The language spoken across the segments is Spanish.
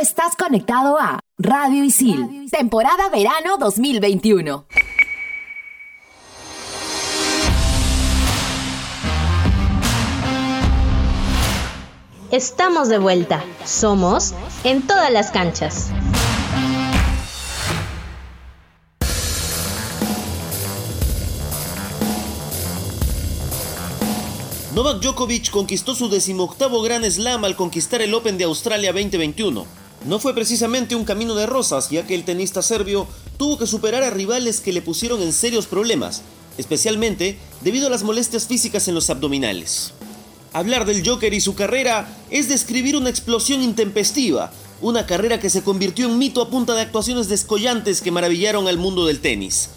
estás conectado a Radio Isil, temporada verano 2021. Estamos de vuelta. Somos en todas las canchas. Novak Djokovic conquistó su decimoctavo Gran Slam al conquistar el Open de Australia 2021. No fue precisamente un camino de rosas, ya que el tenista serbio tuvo que superar a rivales que le pusieron en serios problemas, especialmente debido a las molestias físicas en los abdominales. Hablar del Joker y su carrera es describir una explosión intempestiva, una carrera que se convirtió en mito a punta de actuaciones descollantes que maravillaron al mundo del tenis.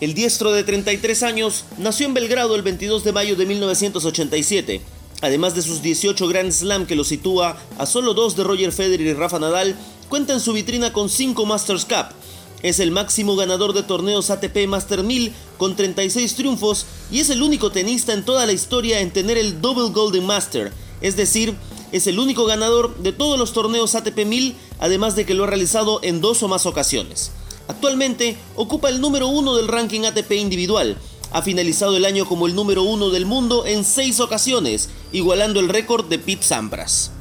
El diestro de 33 años nació en Belgrado el 22 de mayo de 1987. Además de sus 18 Grand Slam que lo sitúa a solo dos de Roger Federer y Rafa Nadal, cuenta en su vitrina con 5 Masters Cup. Es el máximo ganador de torneos ATP Master 1000 con 36 triunfos y es el único tenista en toda la historia en tener el Double Golden Master, es decir, es el único ganador de todos los torneos ATP 1000, además de que lo ha realizado en dos o más ocasiones. Actualmente ocupa el número uno del ranking ATP individual. Ha finalizado el año como el número uno del mundo en seis ocasiones, igualando el récord de Pete Sampras.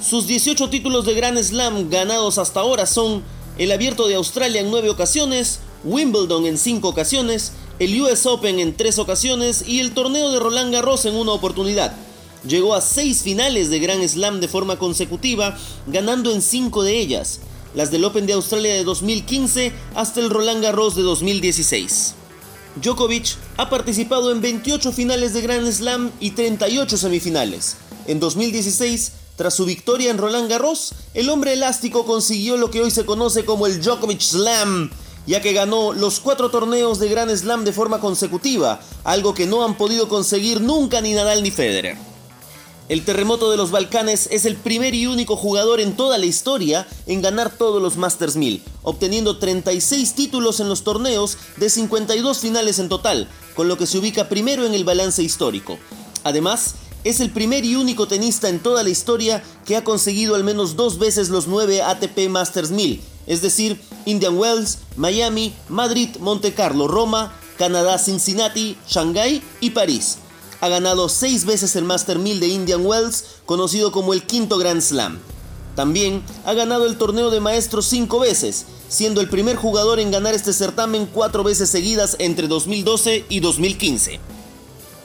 Sus 18 títulos de Grand Slam ganados hasta ahora son el Abierto de Australia en nueve ocasiones, Wimbledon en cinco ocasiones, el US Open en tres ocasiones y el torneo de Roland Garros en una oportunidad. Llegó a seis finales de Grand Slam de forma consecutiva, ganando en cinco de ellas las del Open de Australia de 2015 hasta el Roland Garros de 2016. Djokovic ha participado en 28 finales de Grand Slam y 38 semifinales. En 2016, tras su victoria en Roland Garros, el hombre elástico consiguió lo que hoy se conoce como el Djokovic Slam, ya que ganó los cuatro torneos de Grand Slam de forma consecutiva, algo que no han podido conseguir nunca ni Nadal ni Federer. El terremoto de los Balcanes es el primer y único jugador en toda la historia en ganar todos los Masters 1000, obteniendo 36 títulos en los torneos de 52 finales en total, con lo que se ubica primero en el balance histórico. Además, es el primer y único tenista en toda la historia que ha conseguido al menos dos veces los 9 ATP Masters 1000, es decir, Indian Wells, Miami, Madrid, Monte Carlo, Roma, Canadá, Cincinnati, Shanghái y París ha ganado seis veces el Master 1000 de Indian Wells, conocido como el quinto Grand Slam. También ha ganado el torneo de maestros cinco veces, siendo el primer jugador en ganar este certamen cuatro veces seguidas entre 2012 y 2015.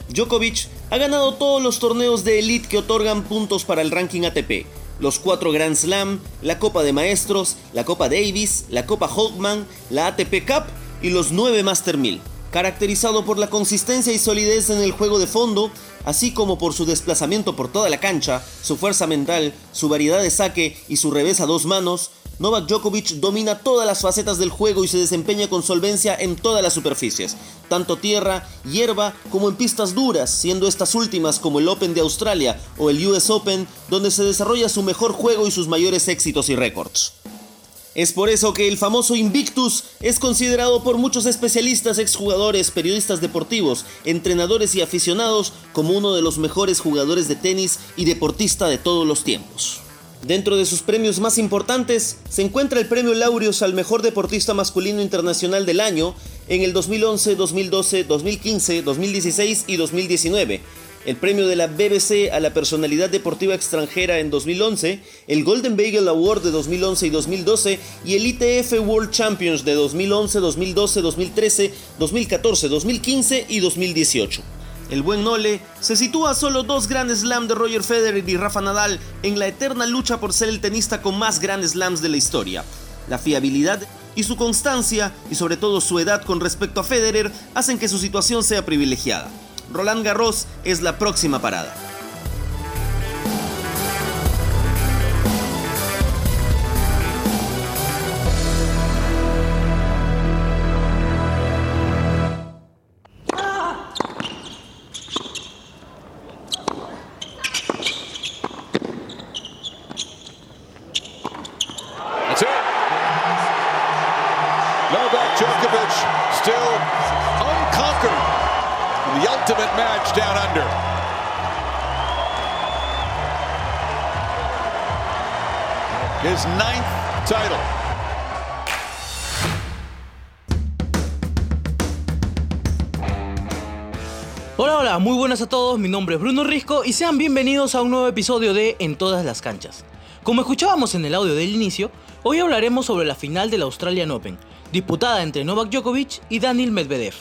Djokovic ha ganado todos los torneos de elite que otorgan puntos para el ranking ATP, los cuatro Grand Slam, la Copa de Maestros, la Copa Davis, la Copa Holtman, la ATP Cup y los nueve Master 1000 caracterizado por la consistencia y solidez en el juego de fondo, así como por su desplazamiento por toda la cancha, su fuerza mental, su variedad de saque y su revés a dos manos, Novak Djokovic domina todas las facetas del juego y se desempeña con solvencia en todas las superficies, tanto tierra, hierba como en pistas duras, siendo estas últimas como el Open de Australia o el US Open, donde se desarrolla su mejor juego y sus mayores éxitos y récords. Es por eso que el famoso Invictus es considerado por muchos especialistas, exjugadores, periodistas deportivos, entrenadores y aficionados como uno de los mejores jugadores de tenis y deportista de todos los tiempos. Dentro de sus premios más importantes se encuentra el Premio Laureus al Mejor Deportista Masculino Internacional del Año en el 2011, 2012, 2015, 2016 y 2019 el premio de la BBC a la personalidad deportiva extranjera en 2011, el Golden Bagel Award de 2011 y 2012 y el ITF World Champions de 2011, 2012, 2013, 2014, 2015 y 2018. El buen Nole se sitúa a solo dos Grand Slam de Roger Federer y Rafa Nadal en la eterna lucha por ser el tenista con más Grand Slams de la historia. La fiabilidad y su constancia, y sobre todo su edad con respecto a Federer, hacen que su situación sea privilegiada. Roland Garros es la próxima parada. Title. Hola, hola, muy buenas a todos, mi nombre es Bruno Risco y sean bienvenidos a un nuevo episodio de En todas las canchas. Como escuchábamos en el audio del inicio, hoy hablaremos sobre la final del Australian Open, disputada entre Novak Djokovic y Daniel Medvedev,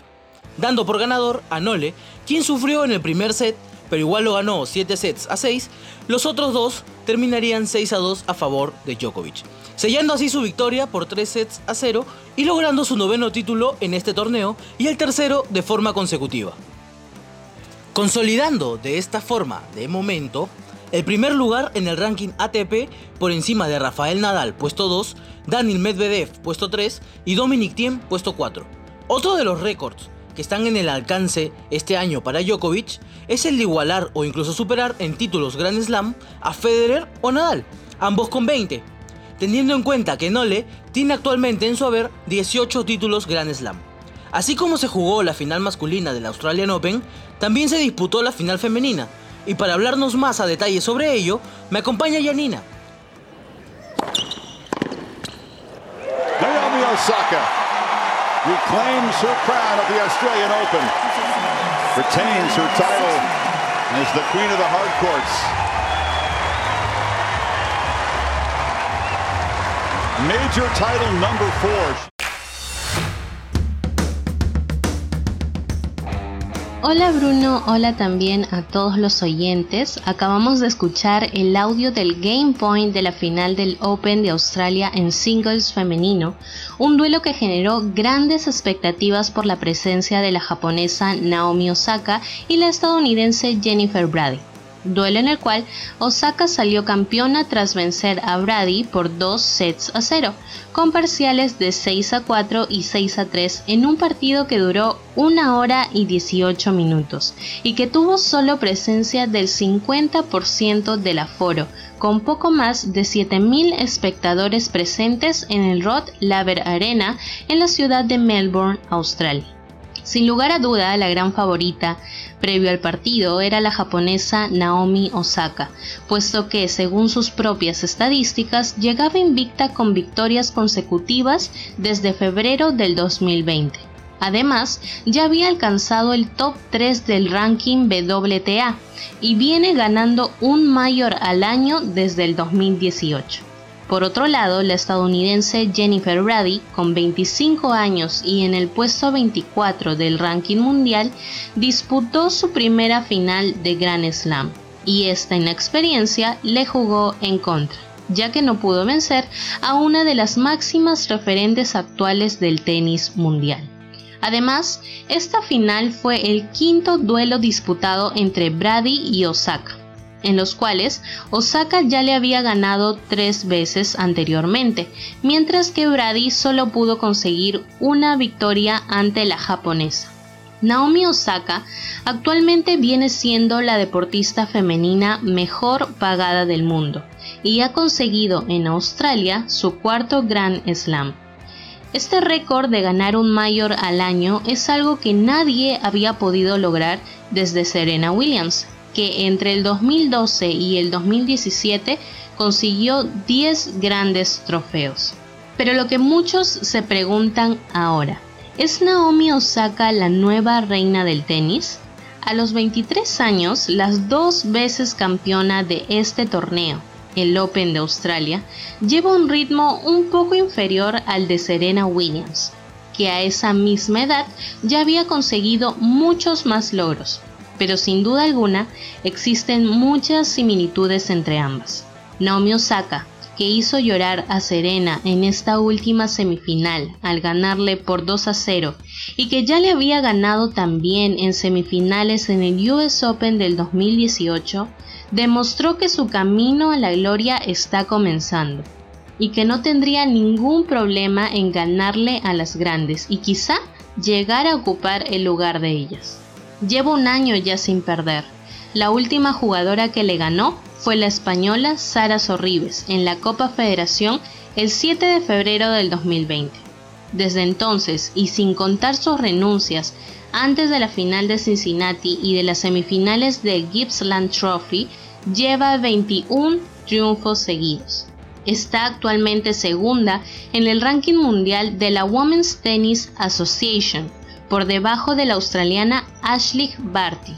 dando por ganador a Nole, quien sufrió en el primer set, pero igual lo ganó 7 sets a 6, los otros dos terminarían 6 a 2 a favor de Djokovic, sellando así su victoria por 3 sets a 0 y logrando su noveno título en este torneo y el tercero de forma consecutiva. Consolidando de esta forma, de momento, el primer lugar en el ranking ATP por encima de Rafael Nadal, puesto 2, Daniel Medvedev, puesto 3 y Dominic Thiem, puesto 4. Otro de los récords que están en el alcance este año para Djokovic es el de igualar o incluso superar en títulos Grand Slam a Federer o Nadal, ambos con 20, teniendo en cuenta que Nole tiene actualmente en su haber 18 títulos Grand Slam. Así como se jugó la final masculina del Australian Open, también se disputó la final femenina. Y para hablarnos más a detalle sobre ello, me acompaña Yanina. Naomi Osaka reclaims her crown of the Australian Open, retains her title as the queen of the hard courts. Major title number four. Hola Bruno, hola también a todos los oyentes. Acabamos de escuchar el audio del Game Point de la final del Open de Australia en singles femenino, un duelo que generó grandes expectativas por la presencia de la japonesa Naomi Osaka y la estadounidense Jennifer Brady duelo en el cual Osaka salió campeona tras vencer a Brady por 2 sets a 0, con parciales de 6 a 4 y 6 a 3 en un partido que duró 1 hora y 18 minutos y que tuvo solo presencia del 50% del aforo, con poco más de 7.000 espectadores presentes en el Rod Laver Arena en la ciudad de Melbourne, Australia. Sin lugar a duda, la gran favorita previo al partido era la japonesa Naomi Osaka, puesto que, según sus propias estadísticas, llegaba invicta con victorias consecutivas desde febrero del 2020. Además, ya había alcanzado el top 3 del ranking WTA y viene ganando un mayor al año desde el 2018. Por otro lado, la estadounidense Jennifer Brady, con 25 años y en el puesto 24 del ranking mundial, disputó su primera final de Grand Slam, y esta inexperiencia le jugó en contra, ya que no pudo vencer a una de las máximas referentes actuales del tenis mundial. Además, esta final fue el quinto duelo disputado entre Brady y Osaka en los cuales Osaka ya le había ganado tres veces anteriormente, mientras que Brady solo pudo conseguir una victoria ante la japonesa. Naomi Osaka actualmente viene siendo la deportista femenina mejor pagada del mundo y ha conseguido en Australia su cuarto Grand Slam. Este récord de ganar un mayor al año es algo que nadie había podido lograr desde Serena Williams, que entre el 2012 y el 2017 consiguió 10 grandes trofeos. Pero lo que muchos se preguntan ahora, ¿es Naomi Osaka la nueva reina del tenis? A los 23 años, las dos veces campeona de este torneo, el Open de Australia, lleva un ritmo un poco inferior al de Serena Williams, que a esa misma edad ya había conseguido muchos más logros, pero sin duda alguna existen muchas similitudes entre ambas. Naomi Osaka, que hizo llorar a Serena en esta última semifinal al ganarle por 2 a 0 y que ya le había ganado también en semifinales en el US Open del 2018, demostró que su camino a la gloria está comenzando y que no tendría ningún problema en ganarle a las grandes y quizá llegar a ocupar el lugar de ellas. Lleva un año ya sin perder. La última jugadora que le ganó fue la española Sara Sorribes en la Copa Federación el 7 de febrero del 2020. Desde entonces, y sin contar sus renuncias antes de la final de Cincinnati y de las semifinales del Gippsland Trophy, lleva 21 triunfos seguidos. está actualmente segunda en el ranking mundial de la Women's Tennis Association, por debajo de la australiana Ashley Barty.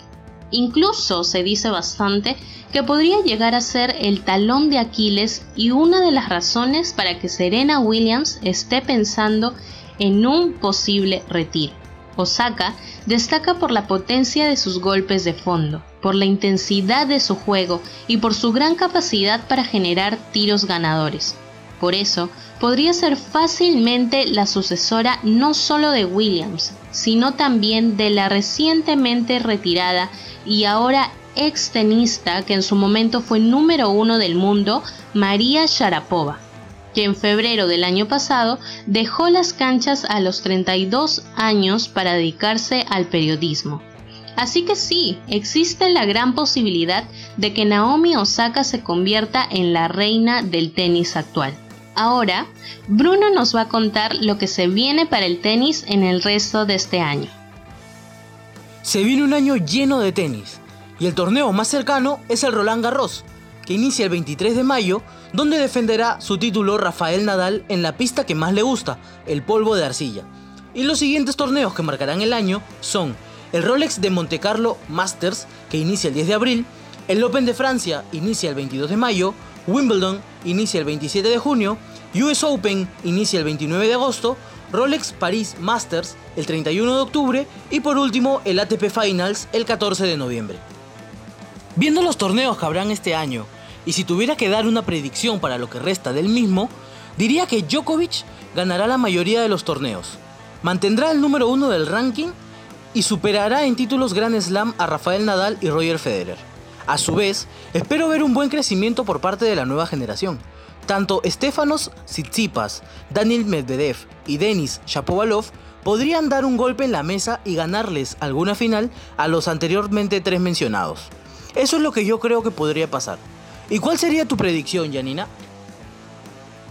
Incluso se dice bastante que podría llegar a ser el talón de Aquiles y una de las razones para que Serena Williams esté pensando en un posible retiro. Osaka destaca por la potencia de sus golpes de fondo, por la intensidad de su juego y por su gran capacidad para generar tiros ganadores. Por eso, podría ser fácilmente la sucesora no solo de Williams, sino también de la recientemente retirada y ahora ex tenista que en su momento fue número uno del mundo, María Sharapova, que en febrero del año pasado dejó las canchas a los 32 años para dedicarse al periodismo. Así que sí, existe la gran posibilidad de que Naomi Osaka se convierta en la reina del tenis actual. Ahora, Bruno nos va a contar lo que se viene para el tenis en el resto de este año. Se viene un año lleno de tenis, y el torneo más cercano es el Roland Garros, que inicia el 23 de mayo, donde defenderá su título Rafael Nadal en la pista que más le gusta, el polvo de arcilla. Y los siguientes torneos que marcarán el año son el Rolex de Monte Carlo Masters, que inicia el 10 de abril, el Open de Francia inicia el 22 de mayo, Wimbledon inicia el 27 de junio, US Open inicia el 29 de agosto, Rolex Paris Masters el 31 de octubre y por último el ATP Finals el 14 de noviembre. Viendo los torneos que habrán este año, y si tuviera que dar una predicción para lo que resta del mismo, diría que Djokovic ganará la mayoría de los torneos, mantendrá el número uno del ranking y superará en títulos Grand Slam a Rafael Nadal y Roger Federer. A su vez, espero ver un buen crecimiento por parte de la nueva generación. Tanto Stefanos Tsitsipas, Daniel Medvedev y Denis Shapovalov podrían dar un golpe en la mesa y ganarles alguna final a los anteriormente tres mencionados. Eso es lo que yo creo que podría pasar. ¿Y cuál sería tu predicción, Janina?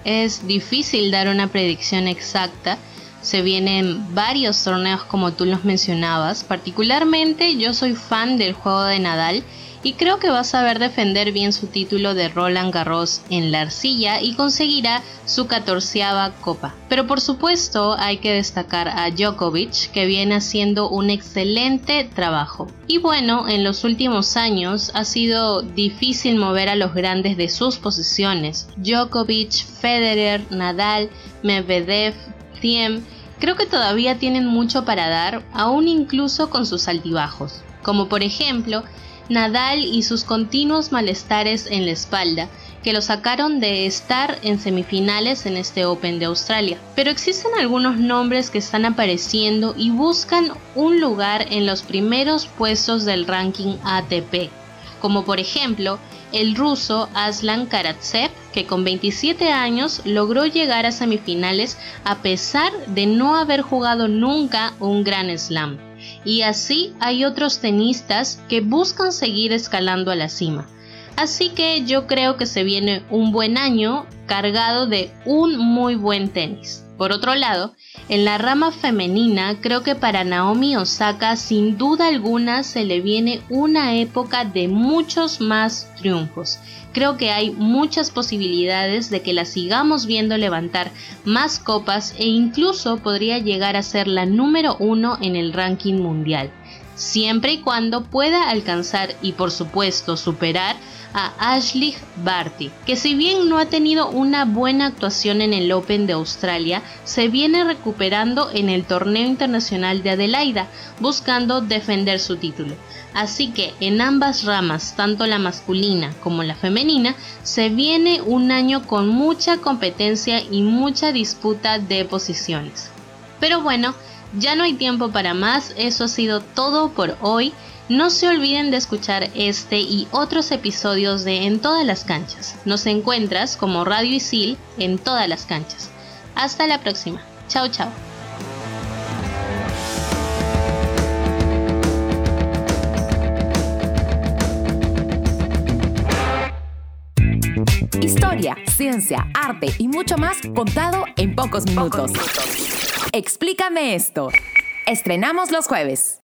Es difícil dar una predicción exacta. Se vienen varios torneos como tú los mencionabas. Particularmente yo soy fan del juego de Nadal y creo que va a saber defender bien su título de Roland Garros en la arcilla y conseguirá su catorceava copa. Pero por supuesto hay que destacar a Djokovic que viene haciendo un excelente trabajo. Y bueno, en los últimos años ha sido difícil mover a los grandes de sus posiciones. Djokovic, Federer, Nadal, Medvedev, Thiem, creo que todavía tienen mucho para dar, aún incluso con sus altibajos. Como por ejemplo, Nadal y sus continuos malestares en la espalda, que lo sacaron de estar en semifinales en este Open de Australia. Pero existen algunos nombres que están apareciendo y buscan un lugar en los primeros puestos del ranking ATP, como por ejemplo el ruso Aslan Karatsev, que con 27 años logró llegar a semifinales a pesar de no haber jugado nunca un Grand Slam y así hay otros tenistas que buscan seguir escalando a la cima. Así que yo creo que se viene un buen año cargado de un muy buen tenis. Por otro lado, en la rama femenina creo que para Naomi Osaka sin duda alguna se le viene una época de muchos más triunfos. Creo que hay muchas posibilidades de que la sigamos viendo levantar más copas e incluso podría llegar a ser la número uno en el ranking mundial, siempre y cuando pueda alcanzar y por supuesto superar a Ashley Barty, que si bien no ha tenido una buena actuación en el Open de Australia, se viene recuperando en el torneo internacional de Adelaida, buscando defender su título. Así que en ambas ramas, tanto la masculina como la femenina, se viene un año con mucha competencia y mucha disputa de posiciones. Pero bueno, ya no hay tiempo para más, eso ha sido todo por hoy. No se olviden de escuchar este y otros episodios de En todas las canchas. Nos encuentras como Radio Isil en todas las canchas. Hasta la próxima. Chao, chao. Historia, ciencia, arte y mucho más contado en pocos minutos. Explícame esto. Estrenamos los jueves.